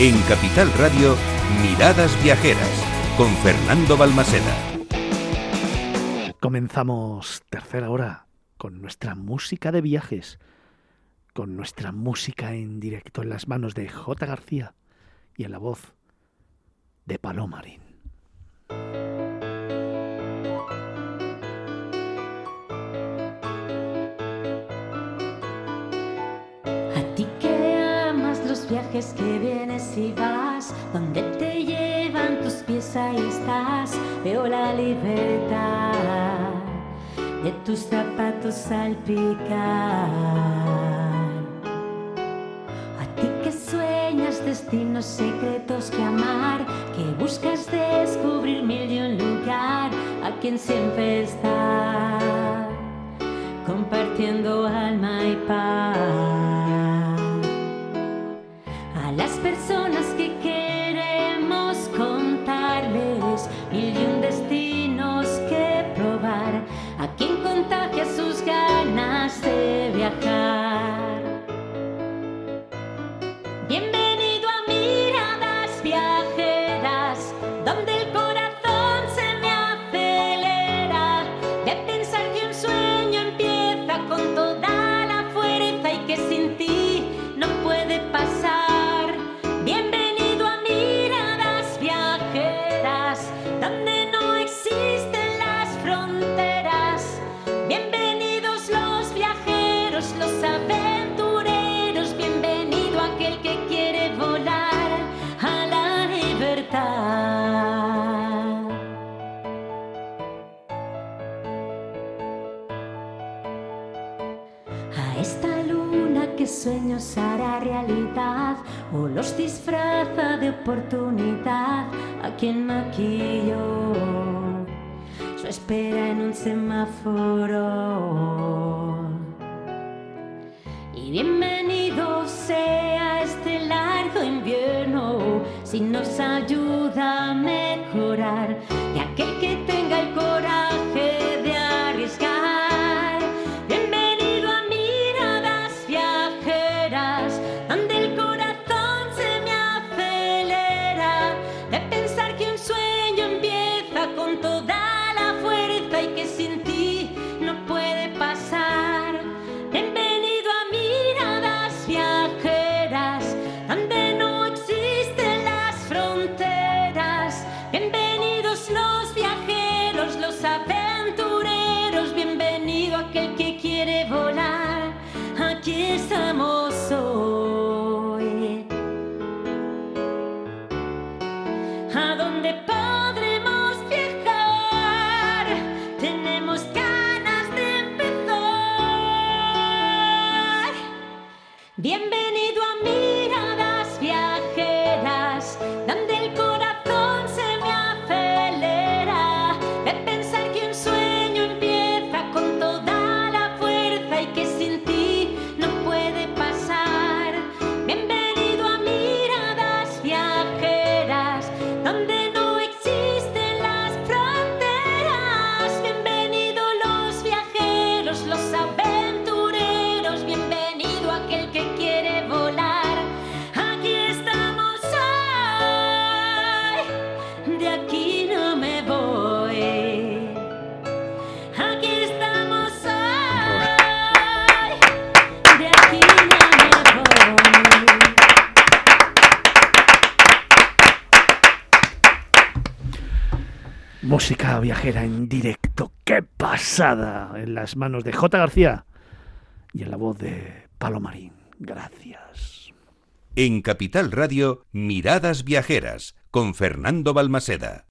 En Capital Radio, Miradas Viajeras, con Fernando Balmaseda. Comenzamos tercera hora con nuestra música de viajes, con nuestra música en directo en las manos de J. García y en la voz de Palomarín. Viajes que vienes y vas, donde te llevan tus pies ahí estás, veo la libertad de tus zapatos salpicar. A ti que sueñas destinos secretos que amar, que buscas descubrir mil y un lugar, a quien siempre está compartiendo alma y paz. Bienvenido Esta luna que sueños hará realidad o los disfraza de oportunidad a quien maquilló su espera en un semáforo. Y bienvenido sea este largo invierno si nos ayuda a mejorar Música viajera en directo, qué pasada, en las manos de J. García y en la voz de Palomarín. Gracias. En Capital Radio, Miradas Viajeras, con Fernando Balmaseda.